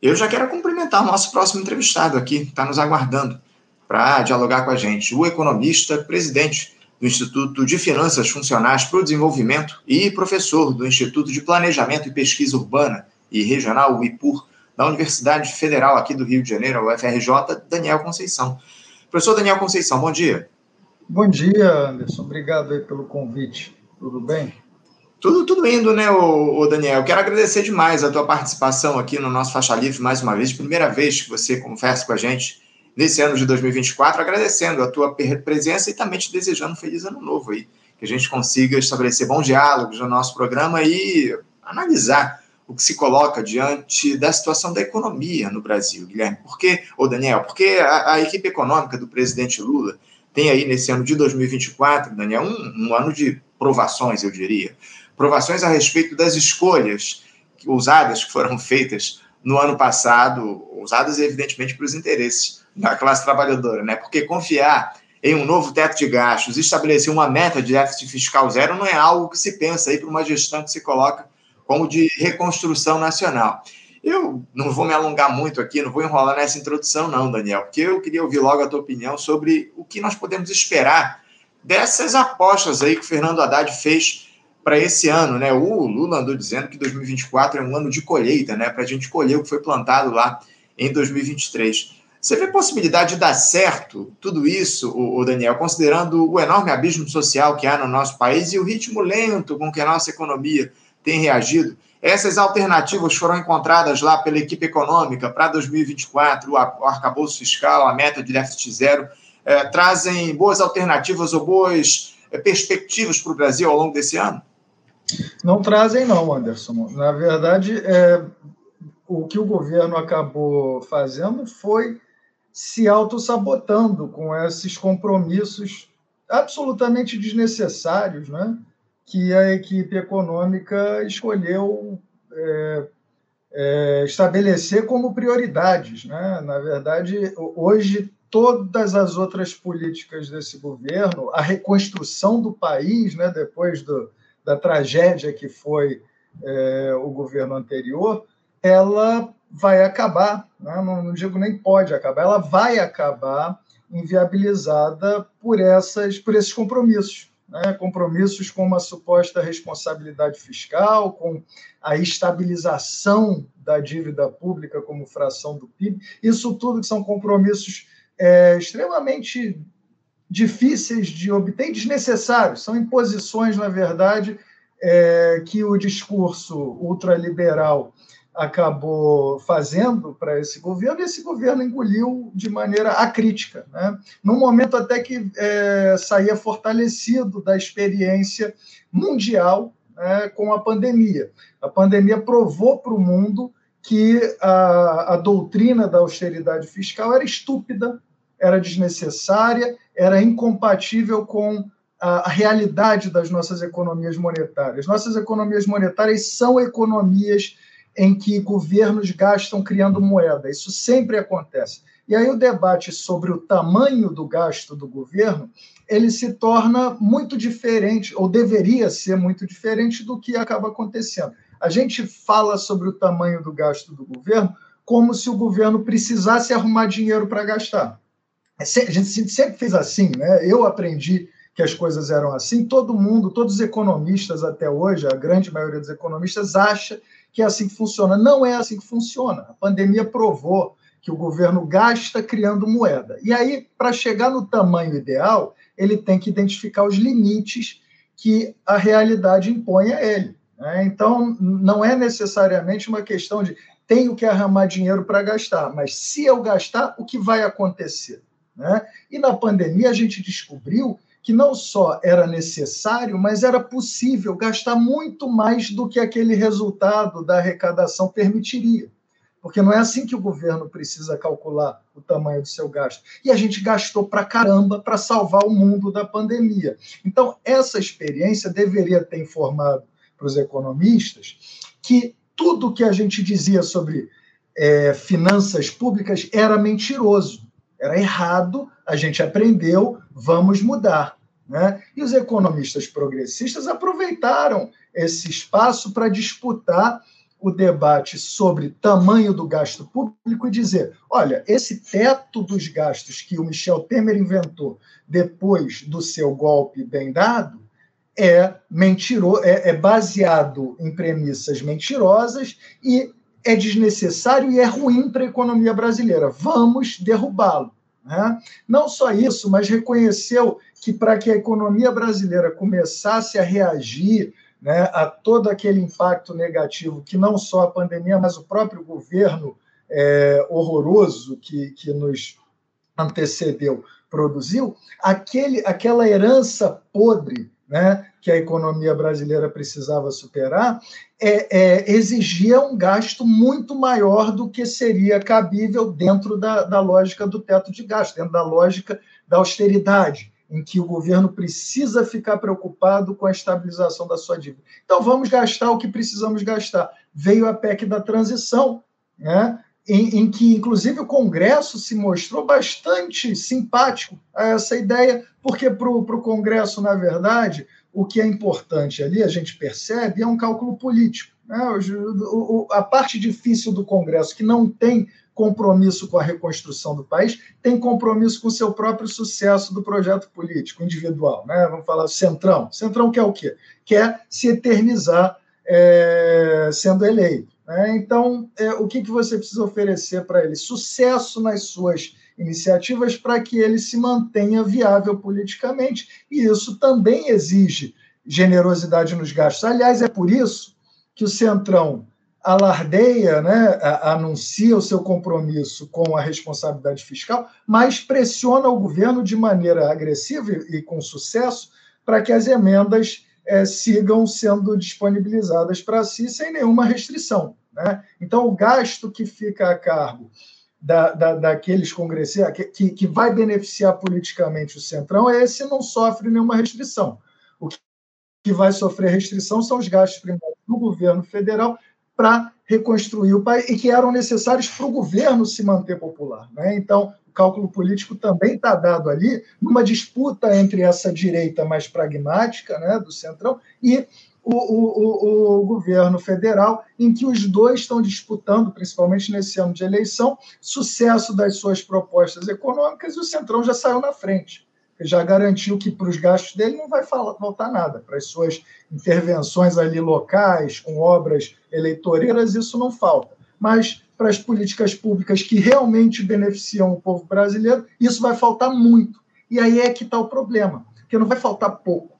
Eu já quero cumprimentar o nosso próximo entrevistado aqui, está nos aguardando para dialogar com a gente, o economista, presidente do Instituto de Finanças Funcionais para o Desenvolvimento e professor do Instituto de Planejamento e Pesquisa Urbana e Regional, o IPUR, da Universidade Federal aqui do Rio de Janeiro, o UFRJ, Daniel Conceição. Professor Daniel Conceição, bom dia. Bom dia, Anderson. Obrigado pelo convite. Tudo bem? Tudo, tudo indo, né, o, Daniel? Quero agradecer demais a tua participação aqui no nosso Faixa Livre mais uma vez. Primeira vez que você conversa com a gente nesse ano de 2024, agradecendo a tua presença e também te desejando um feliz ano novo aí. Que a gente consiga estabelecer bons diálogos no nosso programa e analisar o que se coloca diante da situação da economia no Brasil, Guilherme. Por quê, ô Daniel? Porque a, a equipe econômica do presidente Lula tem aí nesse ano de 2024, Daniel, um, um ano de provações, eu diria provações a respeito das escolhas ousadas que foram feitas no ano passado, usadas evidentemente para os interesses da classe trabalhadora, né? Porque confiar em um novo teto de gastos, estabelecer uma meta de déficit fiscal zero não é algo que se pensa aí para uma gestão que se coloca como de reconstrução nacional. Eu não vou me alongar muito aqui, não vou enrolar nessa introdução, não, Daniel, porque eu queria ouvir logo a tua opinião sobre o que nós podemos esperar dessas apostas aí que o Fernando Haddad fez para esse ano, né? O Lula andou dizendo que 2024 é um ano de colheita, né? Para a gente colher o que foi plantado lá em 2023. Você vê possibilidade de dar certo tudo isso, o Daniel, considerando o enorme abismo social que há no nosso país e o ritmo lento com que a nossa economia tem reagido? Essas alternativas foram encontradas lá pela equipe econômica para 2024, o arcabouço fiscal, a meta de déficit zero, eh, trazem boas alternativas ou boas eh, perspectivas para o Brasil ao longo desse ano? Não trazem, não, Anderson. Na verdade, é, o que o governo acabou fazendo foi se autossabotando com esses compromissos absolutamente desnecessários, né? que a equipe econômica escolheu é, é, estabelecer como prioridades. Né? Na verdade, hoje, todas as outras políticas desse governo, a reconstrução do país, né, depois do, da tragédia que foi é, o governo anterior, ela vai acabar, né? não, não, digo nem pode acabar, ela vai acabar inviabilizada por, essas, por esses compromissos. Né? Compromissos com uma suposta responsabilidade fiscal, com a estabilização da dívida pública como fração do PIB. Isso tudo que são compromissos é, extremamente difíceis de obter desnecessários. São imposições, na verdade, é, que o discurso ultraliberal acabou fazendo para esse governo, e esse governo engoliu de maneira acrítica, né? num momento até que é, saía fortalecido da experiência mundial né, com a pandemia. A pandemia provou para o mundo que a, a doutrina da austeridade fiscal era estúpida, era desnecessária, era incompatível com a, a realidade das nossas economias monetárias. Nossas economias monetárias são economias em que governos gastam criando moeda. Isso sempre acontece. E aí o debate sobre o tamanho do gasto do governo, ele se torna muito diferente, ou deveria ser muito diferente do que acaba acontecendo. A gente fala sobre o tamanho do gasto do governo como se o governo precisasse arrumar dinheiro para gastar. É a gente sempre fez assim, né? Eu aprendi que as coisas eram assim. Todo mundo, todos os economistas até hoje, a grande maioria dos economistas acha que é assim que funciona. Não é assim que funciona. A pandemia provou que o governo gasta criando moeda. E aí, para chegar no tamanho ideal, ele tem que identificar os limites que a realidade impõe a ele. Né? Então, não é necessariamente uma questão de tenho que arrumar dinheiro para gastar, mas se eu gastar, o que vai acontecer? Né? E na pandemia a gente descobriu que não só era necessário, mas era possível gastar muito mais do que aquele resultado da arrecadação permitiria. Porque não é assim que o governo precisa calcular o tamanho do seu gasto. E a gente gastou para caramba para salvar o mundo da pandemia. Então, essa experiência deveria ter informado para os economistas que tudo que a gente dizia sobre é, finanças públicas era mentiroso era errado, a gente aprendeu, vamos mudar. Né? E os economistas progressistas aproveitaram esse espaço para disputar o debate sobre tamanho do gasto público e dizer: olha, esse teto dos gastos que o Michel Temer inventou depois do seu golpe bem dado é mentiroso, é, é baseado em premissas mentirosas e é desnecessário e é ruim para a economia brasileira. Vamos derrubá-lo. Né? Não só isso, mas reconheceu que para que a economia brasileira começasse a reagir né, a todo aquele impacto negativo que não só a pandemia, mas o próprio governo é, horroroso que, que nos antecedeu produziu, aquele, aquela herança podre né, que a economia brasileira precisava superar, é, é, exigia um gasto muito maior do que seria cabível dentro da, da lógica do teto de gasto, dentro da lógica da austeridade em que o governo precisa ficar preocupado com a estabilização da sua dívida. Então, vamos gastar o que precisamos gastar. Veio a PEC da transição, né, em, em que, inclusive, o Congresso se mostrou bastante simpático a essa ideia, porque para o Congresso, na verdade, o que é importante ali, a gente percebe, é um cálculo político. Né? A parte difícil do Congresso, que não tem compromisso com a reconstrução do país, tem compromisso com o seu próprio sucesso do projeto político individual. Né? Vamos falar Centrão. Centrão quer o quê? Quer se eternizar é, sendo eleito. Né? Então, é, o que, que você precisa oferecer para ele? Sucesso nas suas iniciativas para que ele se mantenha viável politicamente. E isso também exige generosidade nos gastos. Aliás, é por isso que o Centrão alardeia, né, anuncia o seu compromisso com a responsabilidade fiscal, mas pressiona o governo de maneira agressiva e com sucesso para que as emendas é, sigam sendo disponibilizadas para si sem nenhuma restrição. Né? Então, o gasto que fica a cargo da, da, daqueles congressistas, que, que vai beneficiar politicamente o Centrão, é esse não sofre nenhuma restrição. O que vai sofrer restrição são os gastos primários do governo federal para reconstruir o país e que eram necessários para o governo se manter popular. Né? Então, o cálculo político também está dado ali numa disputa entre essa direita mais pragmática né, do Centrão e o, o, o, governo federal, em que os dois estão disputando, principalmente nesse ano de eleição, sucesso das suas propostas econômicas e o Centrão já saiu na frente já garantiu que para os gastos dele não vai faltar nada. Para as suas intervenções ali locais, com obras eleitoreiras, isso não falta. Mas para as políticas públicas que realmente beneficiam o povo brasileiro, isso vai faltar muito. E aí é que está o problema, porque não vai faltar pouco,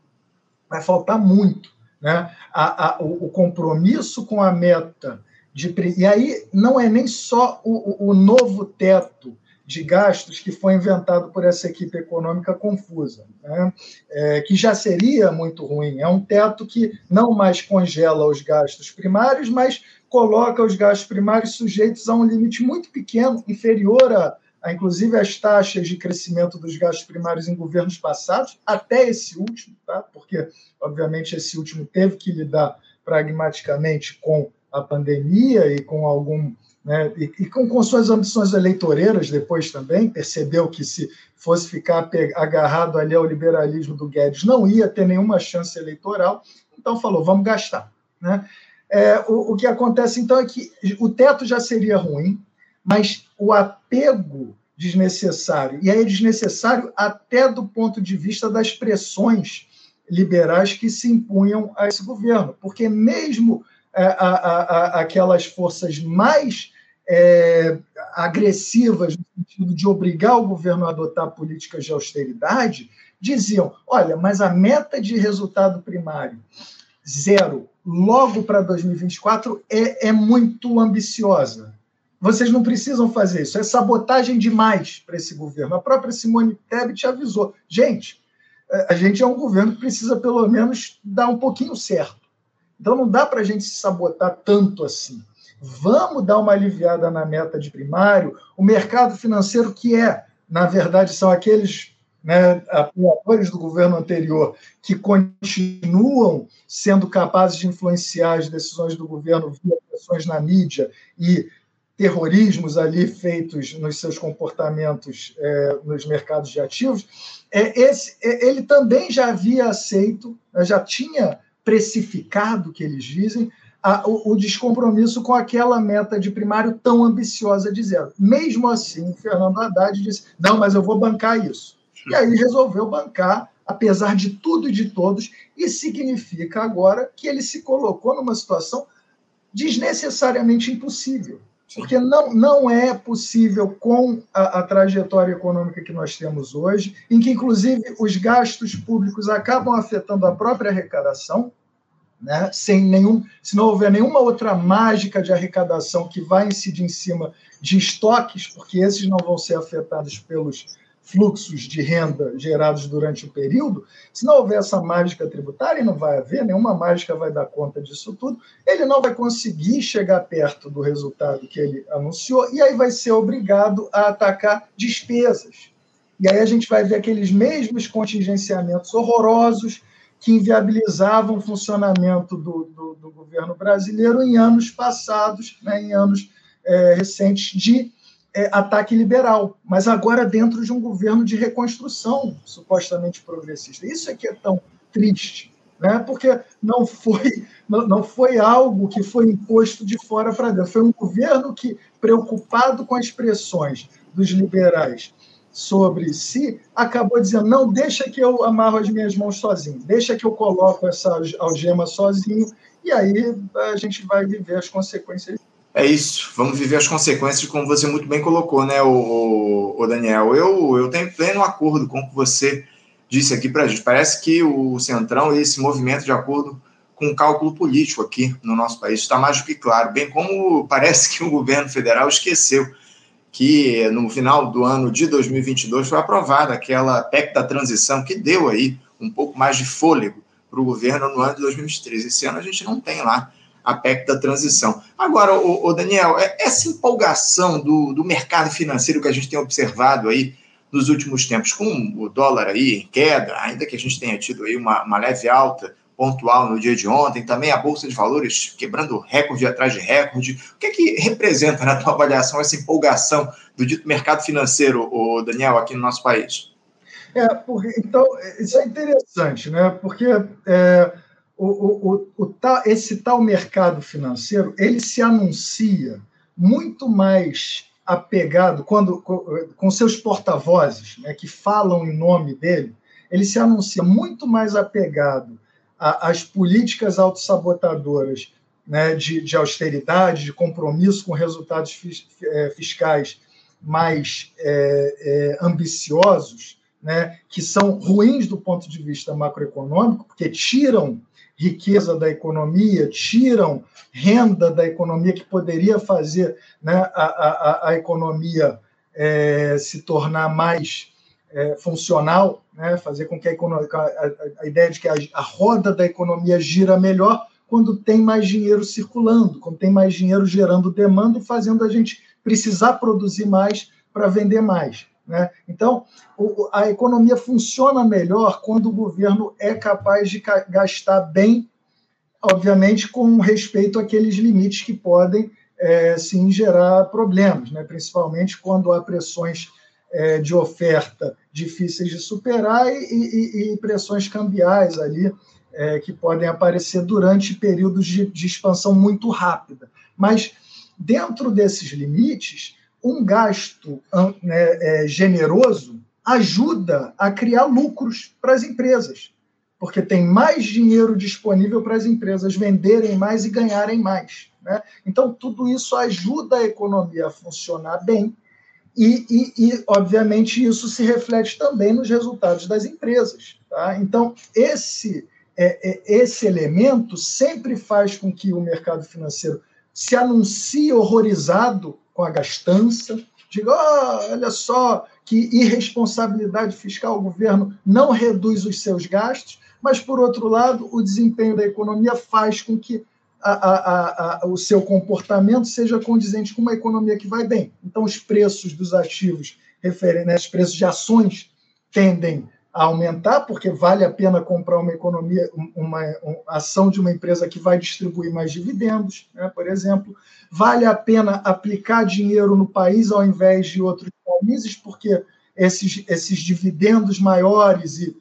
vai faltar muito. Né? A, a, o, o compromisso com a meta de. E aí não é nem só o, o, novo teto de gastos que foi inventado por essa equipe econômica confusa, né? é, que já seria muito ruim. É um teto que não mais congela os gastos primários, mas coloca os gastos primários sujeitos a um limite muito pequeno, inferior a inclusive as taxas de crescimento dos gastos primários em governos passados, até esse último, tá? porque, obviamente, esse último teve que lidar pragmaticamente com a pandemia e com algum né? e, e com, com, suas ambições eleitoreiras depois também, percebeu que se fosse ficar agarrado ali ao liberalismo do Guedes, não ia ter nenhuma chance eleitoral, então falou, vamos gastar. Né? É, o, o que acontece então é que o teto já seria ruim, mas o apego desnecessário, e aí é desnecessário até do ponto de vista das pressões liberais que se impunham a esse governo, porque mesmo é, a, a, aquelas forças mais é, agressivas, no sentido de obrigar o governo a adotar políticas de austeridade, diziam: olha, mas a meta de resultado primário zero logo para 2024 é, é muito ambiciosa. Vocês não precisam fazer isso, é sabotagem demais para esse governo. A própria Simone Tebet avisou: gente, a gente é um governo que precisa pelo menos dar um pouquinho certo. Então não dá para a gente se sabotar tanto assim. Vamos dar uma aliviada na meta de primário. O mercado financeiro, que é, na verdade, são aqueles né, apoiadores do governo anterior que continuam sendo capazes de influenciar as decisões do governo via pressões na mídia e terrorismos ali feitos nos seus comportamentos é, nos mercados de ativos, é, esse, é, ele também já havia aceito, já tinha precificado, que eles dizem, a, o, o, descompromisso com aquela meta de primário tão ambiciosa de zero. Mesmo assim, Fernando Haddad disse: não, mas eu vou bancar isso. E aí resolveu bancar, apesar de tudo e de todos, e significa agora que ele se colocou numa situação desnecessariamente impossível. Porque não, não é possível, com a, a, trajetória econômica que nós temos hoje, em que, inclusive, os gastos públicos acabam afetando a própria arrecadação, né? sem nenhum, se não houver nenhuma outra mágica de arrecadação que vai incidir em cima de estoques, porque esses não vão ser afetados pelos fluxos de renda gerados durante o período, se não houver essa mágica tributária, e não vai haver, nenhuma mágica vai dar conta disso tudo, ele não vai conseguir chegar perto do resultado que ele anunciou, e aí vai ser obrigado a atacar despesas. E aí a gente vai ver aqueles mesmos contingenciamentos horrorosos que inviabilizavam o funcionamento do, do, do governo brasileiro em anos passados, né, em anos é, recentes de é, ataque liberal, mas agora dentro de um governo de reconstrução supostamente progressista. Isso é que é tão triste, né? porque não foi, não foi algo que foi imposto de fora para dentro, foi um governo que, preocupado com as pressões dos liberais sobre si, acabou dizendo: não, deixa que eu amarro as minhas mãos sozinho, deixa que eu coloco essa algema sozinho, e aí a gente vai viver as consequências é isso, vamos viver as consequências, como você muito bem colocou, né, o, o Daniel? Eu, eu tenho pleno acordo com o que você disse aqui para a gente. Parece que o Centrão e esse movimento de acordo com o cálculo político aqui no nosso país está mais do que claro, bem como parece que o governo federal esqueceu que no final do ano de 2022 foi aprovada aquela PEC da transição que deu aí um pouco mais de fôlego para o governo no ano de 2023. Esse ano a gente não tem lá a PEC da transição. Agora, o, o Daniel, é, essa empolgação do, do mercado financeiro que a gente tem observado aí nos últimos tempos, com o dólar aí em queda, ainda que a gente tenha tido aí uma, uma leve alta pontual no dia de ontem, também a Bolsa de Valores quebrando recorde atrás de recorde. O que é que representa na tua avaliação essa empolgação do dito mercado financeiro, o Daniel, aqui no nosso país? É, porque, então, isso é interessante, né? Porque é, o, o, o, esse tal mercado financeiro ele se anuncia muito mais apegado quando com, com seus porta-vozes, né, que falam em nome dele, ele se anuncia muito mais apegado às políticas autossabotadoras né, de, de, austeridade, de compromisso com resultados fis, é, fiscais mais é, é, ambiciosos, né, que são ruins do ponto de vista macroeconômico, porque tiram riqueza da economia, tiram renda da economia que poderia fazer né, a, a, a economia é, se tornar mais é, funcional, né, fazer com que a, economia, a, a ideia de que a, roda da economia gira melhor quando tem mais dinheiro circulando, quando tem mais dinheiro gerando demanda e fazendo a gente precisar produzir mais para vender mais. Né? Então, o, a economia funciona melhor quando o governo é capaz de gastar bem, obviamente, com respeito àqueles limites que podem, é, sim, gerar problemas, né? principalmente quando há pressões é, de oferta difíceis de superar e, e, e pressões cambiais ali é, que podem aparecer durante períodos de, de expansão muito rápida. Mas, dentro desses limites, um gasto né, é, generoso ajuda a criar lucros para as empresas, porque tem mais dinheiro disponível para as empresas venderem mais e ganharem mais. Né? Então, tudo isso ajuda a economia a funcionar bem. E, e, e, obviamente, isso se reflete também nos resultados das empresas. Tá? Então, esse, é, é, esse elemento sempre faz com que o mercado financeiro se anuncie horrorizado com a gastança, diga, oh, olha só que irresponsabilidade fiscal, o governo não reduz os seus gastos, mas, por outro lado, o desempenho da economia faz com que a, a, a, o seu comportamento seja condizente com uma economia que vai bem. Então, os preços dos ativos, né, os preços de ações tendem a aumentar, porque vale a pena comprar uma economia, uma, uma ação de uma empresa que vai distribuir mais dividendos, né, por exemplo. Vale a pena aplicar dinheiro no país ao invés de outros países, porque esses, esses dividendos maiores e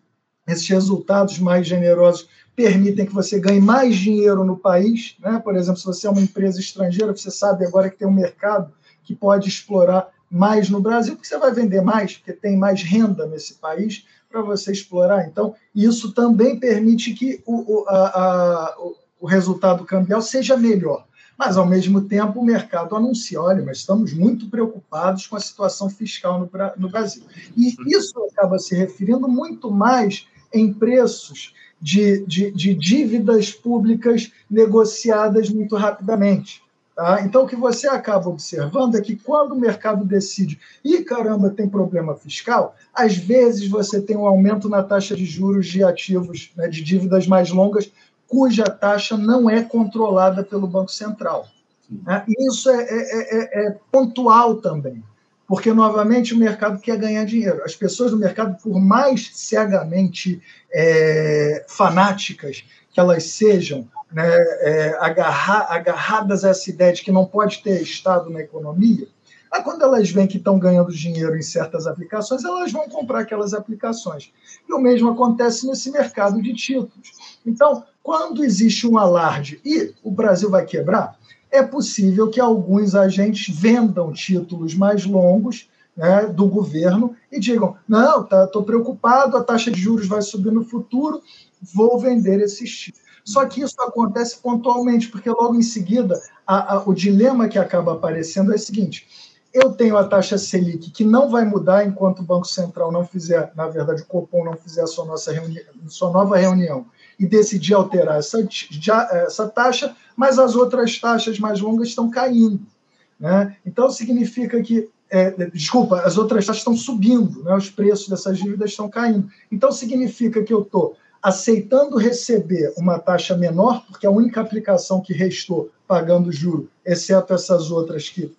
esses resultados mais generosos permitem que você ganhe mais dinheiro no país. Né? Por exemplo, se você é uma empresa estrangeira, você sabe agora que tem um mercado que pode explorar mais no Brasil, porque você vai vender mais, porque tem mais renda nesse país para você explorar. Então, isso também permite que o, o, a, a, o resultado cambial seja melhor. Mas, ao mesmo tempo, o mercado anuncia: olha, mas estamos muito preocupados com a situação fiscal no, no Brasil. E isso acaba se referindo muito mais em preços de, de, de dívidas públicas negociadas muito rapidamente. Tá? Então, o que você acaba observando é que quando o mercado decide, e caramba, tem problema fiscal, às vezes você tem um aumento na taxa de juros de ativos, né, de dívidas mais longas, cuja taxa não é controlada pelo Banco Central. Né? Isso é, é, é, é pontual também porque novamente o mercado quer ganhar dinheiro. As pessoas do mercado, por mais cegamente é, fanáticas que elas sejam, né, é, agarrar, agarradas a essa ideia de que não pode ter Estado na economia, mas quando elas veem que estão ganhando dinheiro em certas aplicações, elas vão comprar aquelas aplicações. E o mesmo acontece nesse mercado de títulos. Então, quando existe um alarde e o Brasil vai quebrar, é possível que alguns agentes vendam títulos mais longos né, do governo e digam: não, estou tá, preocupado, a taxa de juros vai subir no futuro, vou vender esses títulos. Só que isso acontece pontualmente, porque logo em seguida a, a, o dilema que acaba aparecendo é o seguinte: eu tenho a taxa Selic que não vai mudar enquanto o Banco Central não fizer, na verdade, o Copom não fizer a sua, nossa reuni sua nova reunião e decidir alterar essa, essa taxa, mas as outras taxas mais longas estão caindo. Né? Então, significa que. É, desculpa, as outras taxas estão subindo, né? os preços dessas dívidas estão caindo. Então, significa que eu estou aceitando receber uma taxa menor, porque a única aplicação que restou pagando juro, exceto essas outras que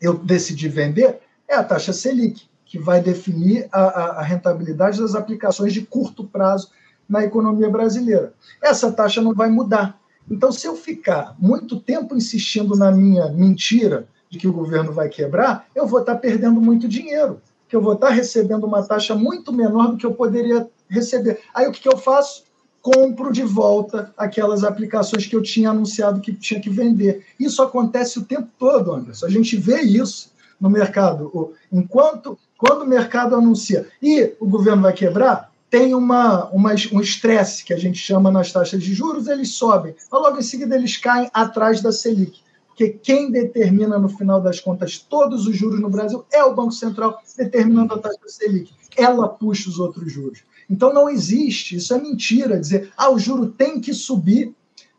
eu decidi vender, é a taxa Selic, que vai definir a, a, a rentabilidade das aplicações de curto prazo na economia brasileira. Essa taxa não vai mudar. Então, se eu ficar muito tempo insistindo na minha mentira de que o governo vai quebrar, eu vou estar perdendo muito dinheiro, que eu vou estar recebendo uma taxa muito menor do que eu poderia receber. Aí o que, eu faço? Compro de volta aquelas aplicações que eu tinha anunciado que tinha que vender. Isso acontece o tempo todo, Anderson. A gente vê isso no mercado. Enquanto, quando o mercado anuncia e o governo vai quebrar, tem uma, uma, um estresse que a gente chama nas taxas de juros, eles sobem, mas logo em seguida eles caem atrás da Selic. Porque quem determina, no final das contas, todos os juros no Brasil é o Banco Central determinando a taxa Selic. Ela puxa os outros juros. Então não existe, isso é mentira, dizer, ah, o juro tem que subir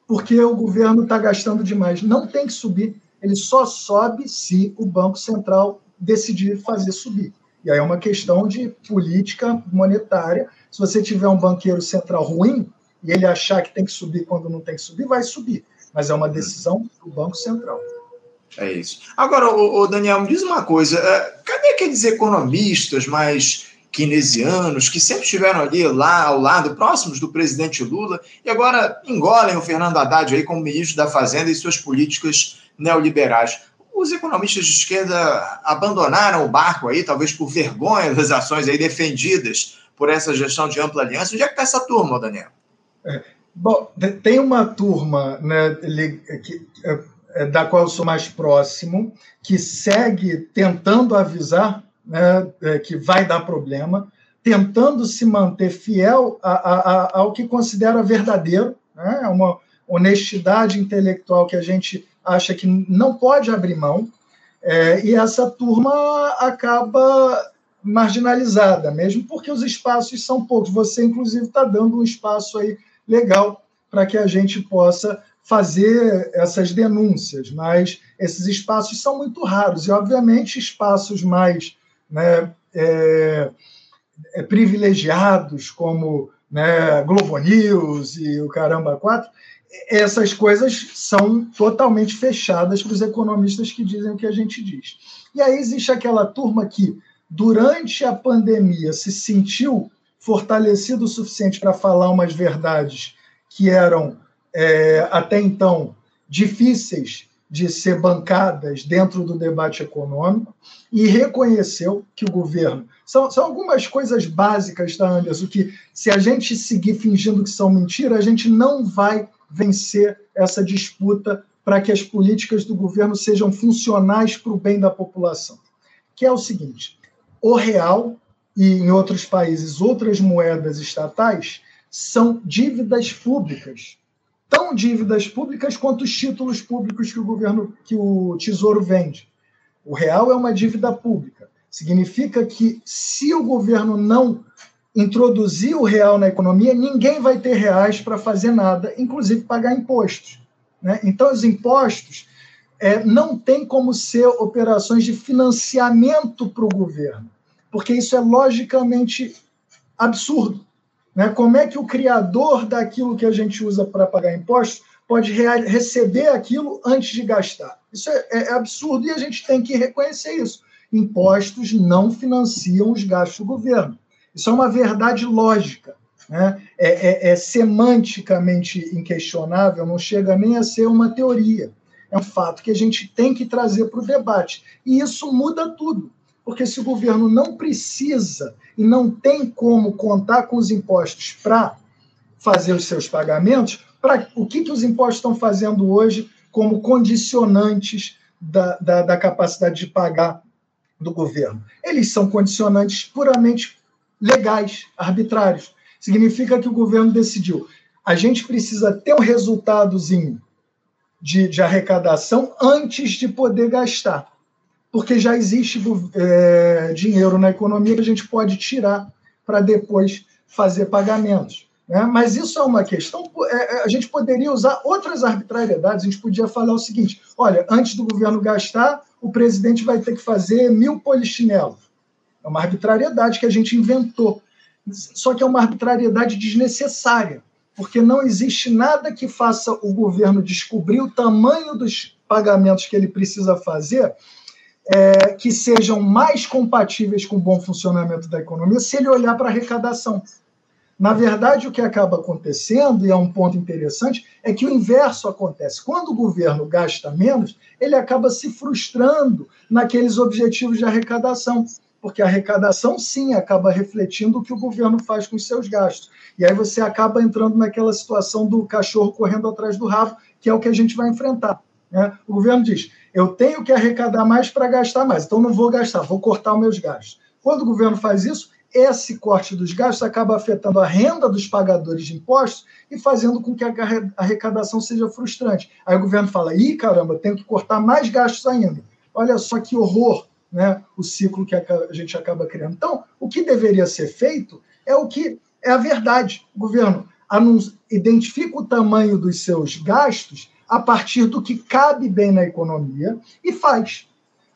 porque o governo está gastando demais. Não tem que subir, ele só sobe se o Banco Central decidir fazer subir. E aí é uma questão de política monetária. Se você tiver um banqueiro central ruim e ele achar que tem que subir quando não tem que subir, vai subir. Mas é uma decisão do Banco Central. É isso. Agora, o, Daniel, me diz uma coisa: é, cadê aqueles economistas mais keynesianos que sempre estiveram ali lá ao lado, próximos do presidente Lula, e agora engolem o Fernando Haddad aí como ministro da Fazenda e suas políticas neoliberais? os economistas de esquerda abandonaram o barco aí, talvez por vergonha das ações aí defendidas por essa gestão de ampla aliança. Onde é que está essa turma, Daniel? É, bom, tem uma turma né, que, é, é, da qual eu sou mais próximo, que segue tentando avisar né, é, que vai dar problema, tentando se manter fiel a, a, a, ao que considera verdadeiro, né, uma honestidade intelectual que a gente acha que não pode abrir mão, é, e essa turma acaba marginalizada, mesmo porque os espaços são poucos. Você, inclusive, está dando um espaço aí legal para que a gente possa fazer essas denúncias, mas esses espaços são muito raros, e, obviamente, espaços mais né, é, é, privilegiados, como né, Globo News e o Caramba 4, essas coisas são totalmente fechadas para os economistas que dizem o que a gente diz. E aí existe aquela turma que, durante a pandemia, se sentiu fortalecido o suficiente para falar umas verdades que eram, é, até então, difíceis de ser bancadas dentro do debate econômico e reconheceu que o governo. São, são algumas coisas básicas, tá, Anderson? Que se a gente seguir fingindo que são mentira, a gente não vai vencer essa disputa para que as políticas do governo sejam funcionais para o bem da população. Que é o seguinte: o real e em outros países outras moedas estatais são dívidas públicas tão dívidas públicas quanto os títulos públicos que o governo, que o Tesouro vende. O real é uma dívida pública. Significa que se o governo não introduzir o real na economia, ninguém vai ter reais para fazer nada, inclusive pagar impostos. Né? Então, os impostos é, não tem como ser operações de financiamento para o governo, porque isso é logicamente absurdo. Né? Como é que o criador daquilo que a gente usa para pagar impostos pode receber aquilo antes de gastar? Isso é, é, é absurdo e a gente tem que reconhecer isso. Impostos não financiam os gastos do governo. Isso é uma verdade lógica. Né? É, é, é, semanticamente inquestionável, não chega nem a ser uma teoria. É um fato que a gente tem que trazer para o debate. E isso muda tudo. Porque se o governo não precisa e não tem como contar com os impostos para fazer os seus pagamentos, para o que, que os impostos estão fazendo hoje como condicionantes da, da, da capacidade de pagar do governo? Eles são condicionantes puramente legais, arbitrários. Significa que o governo decidiu. A gente precisa ter um resultadozinho de, de arrecadação antes de poder gastar porque já existe é, dinheiro na economia que a gente pode tirar para depois fazer pagamentos. Né? Mas isso é uma questão. É, é, a gente poderia usar outras arbitrariedades. A gente podia falar o seguinte: olha, antes do governo gastar, o presidente vai ter que fazer mil polichinelos. É uma arbitrariedade que a gente inventou. Só que é uma arbitrariedade desnecessária, porque não existe nada que faça o governo descobrir o tamanho dos pagamentos que ele precisa fazer é, que sejam mais compatíveis com o bom funcionamento da economia se ele olhar para a arrecadação. Na verdade, o que acaba acontecendo, e é um ponto interessante, é que o inverso acontece. Quando o governo gasta menos, ele acaba se frustrando naqueles objetivos de arrecadação, porque a arrecadação, sim, acaba refletindo o que o governo faz com os seus gastos. E aí você acaba entrando naquela situação do cachorro correndo atrás do rabo, que é o que a gente vai enfrentar. Né? O governo diz: eu tenho que arrecadar mais para gastar mais, então não vou gastar, vou cortar os meus gastos. Quando o governo faz isso, esse corte dos gastos acaba afetando a renda dos pagadores de impostos e fazendo com que a arrecadação seja frustrante. Aí o governo fala: ih, caramba, tenho que cortar mais gastos ainda. Olha só que horror né, o ciclo que a gente acaba criando. Então, o que deveria ser feito é o que é a verdade. O governo identifica o tamanho dos seus gastos a partir do que cabe bem na economia e faz.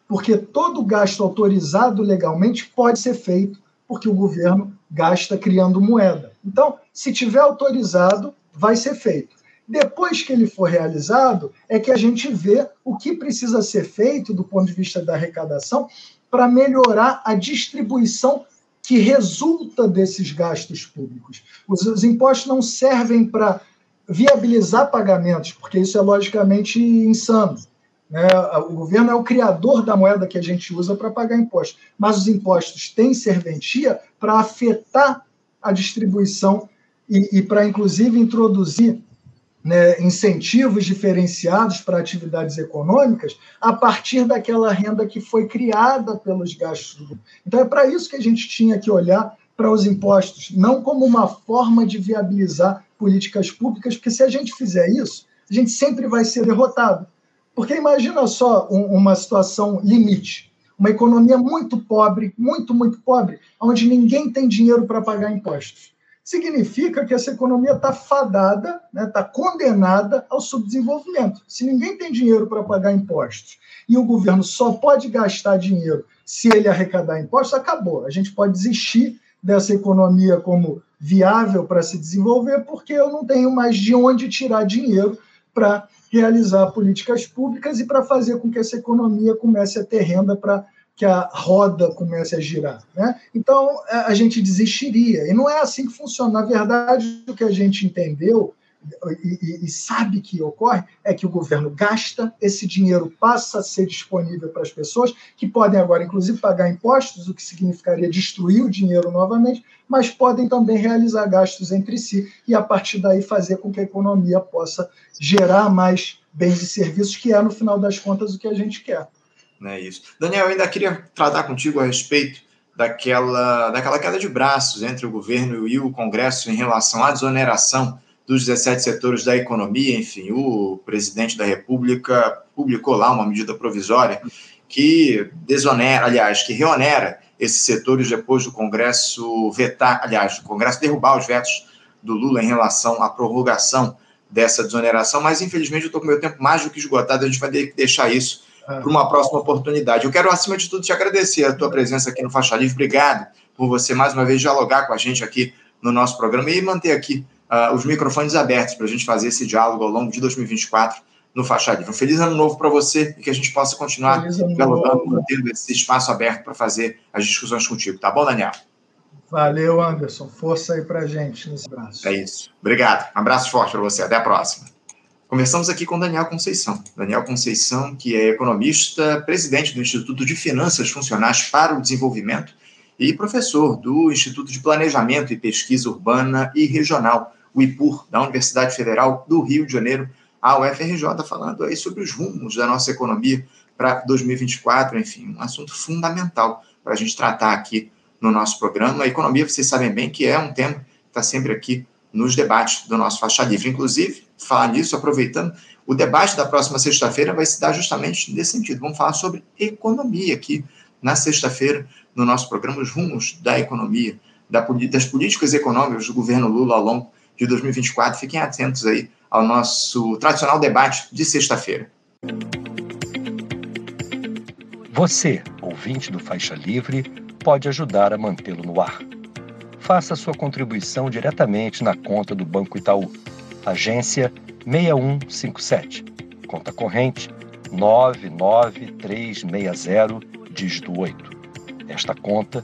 Porque todo gasto autorizado legalmente pode ser feito porque o governo gasta criando moeda. Então, se tiver autorizado, vai ser feito. Depois que ele for realizado, é que a gente vê o que precisa ser feito do ponto de vista da arrecadação para melhorar a distribuição que resulta desses gastos públicos. Os, os impostos não servem para viabilizar pagamentos, porque isso é logicamente insano. Né? O governo é o criador da moeda que a gente usa para pagar impostos, mas os impostos têm serventia para afetar a distribuição e, e para, inclusive, introduzir né, incentivos diferenciados para atividades econômicas a partir daquela renda que foi criada pelos gastos. Então, é para isso que a gente tinha que olhar para os impostos, não como uma forma de viabilizar políticas públicas, porque se a gente fizer isso, a gente sempre vai ser derrotado. Porque imagina só um, uma situação limite, uma economia muito pobre, muito, muito pobre, onde ninguém tem dinheiro para pagar impostos. Significa que essa economia está fadada, está né, tá condenada ao subdesenvolvimento. Se ninguém tem dinheiro para pagar impostos e o governo só pode gastar dinheiro se ele arrecadar impostos, acabou. A gente pode desistir dessa economia como viável para se desenvolver, porque eu não tenho mais de onde tirar dinheiro para realizar políticas públicas e para fazer com que essa economia comece a ter renda para que a roda comece a girar. Né? Então, a gente desistiria. E não é assim que funciona. Na verdade, o que a gente entendeu, e, e, sabe que ocorre é que o governo gasta, esse dinheiro passa a ser disponível para as pessoas, que podem agora, inclusive, pagar impostos, o que significaria destruir o dinheiro novamente, mas podem também realizar gastos entre si e, a partir daí, fazer com que a economia possa gerar mais bens e serviços, que é, no final das contas, o que a gente quer. É isso. Daniel, eu ainda queria tratar contigo a respeito daquela, daquela queda de braços entre o governo e o Congresso em relação à desoneração dos 17 setores da economia. Enfim, o presidente da República publicou lá uma medida provisória que desonera, aliás, que reonera esses setores depois do Congresso vetar, aliás, do Congresso derrubar os vetos do Lula em relação à prorrogação dessa desoneração, mas infelizmente eu estou com meu tempo mais do que esgotado, a gente vai ter que deixar isso é. para uma próxima oportunidade. Eu quero, acima de tudo, te agradecer a tua presença aqui no Faixa Livre. Obrigado por você, mais uma vez, dialogar com a gente aqui no nosso programa e manter aqui uh, os microfones abertos para a gente fazer esse diálogo ao longo de 2024 no Faixa Livre. Um feliz ano novo para você e que a gente possa continuar dialogando, mantendo esse espaço aberto para fazer as discussões contigo. Tá bom, Daniel? Valeu, Anderson. Força aí para a gente nesse abraço. É isso. Obrigado. Um abraço forte para você. Até a próxima. Conversamos aqui com Daniel Conceição. Daniel Conceição, que é economista, presidente do Instituto de Finanças Funcionais para o Desenvolvimento e professor do Instituto de Planejamento e Pesquisa Urbana e Regional, o IPUR, da Universidade Federal do Rio de Janeiro, a UFRJ, falando aí sobre os rumos da nossa economia para 2024, enfim, um assunto fundamental para a gente tratar aqui no nosso programa. A economia, vocês sabem bem que é um tema que está sempre aqui nos debates do nosso Faixa Livre. Inclusive, falar nisso, aproveitando, o debate da próxima sexta-feira vai se dar justamente nesse sentido. Vamos falar sobre economia aqui na sexta-feira, no nosso programa, os rumos da economia, das políticas econômicas do governo Lula ao longo de 2024. Fiquem atentos aí ao nosso tradicional debate de sexta-feira. Você, ouvinte do Faixa Livre, pode ajudar a mantê-lo no ar. Faça sua contribuição diretamente na conta do Banco Itaú agência 6157, conta corrente 99360, dígito 8. Esta conta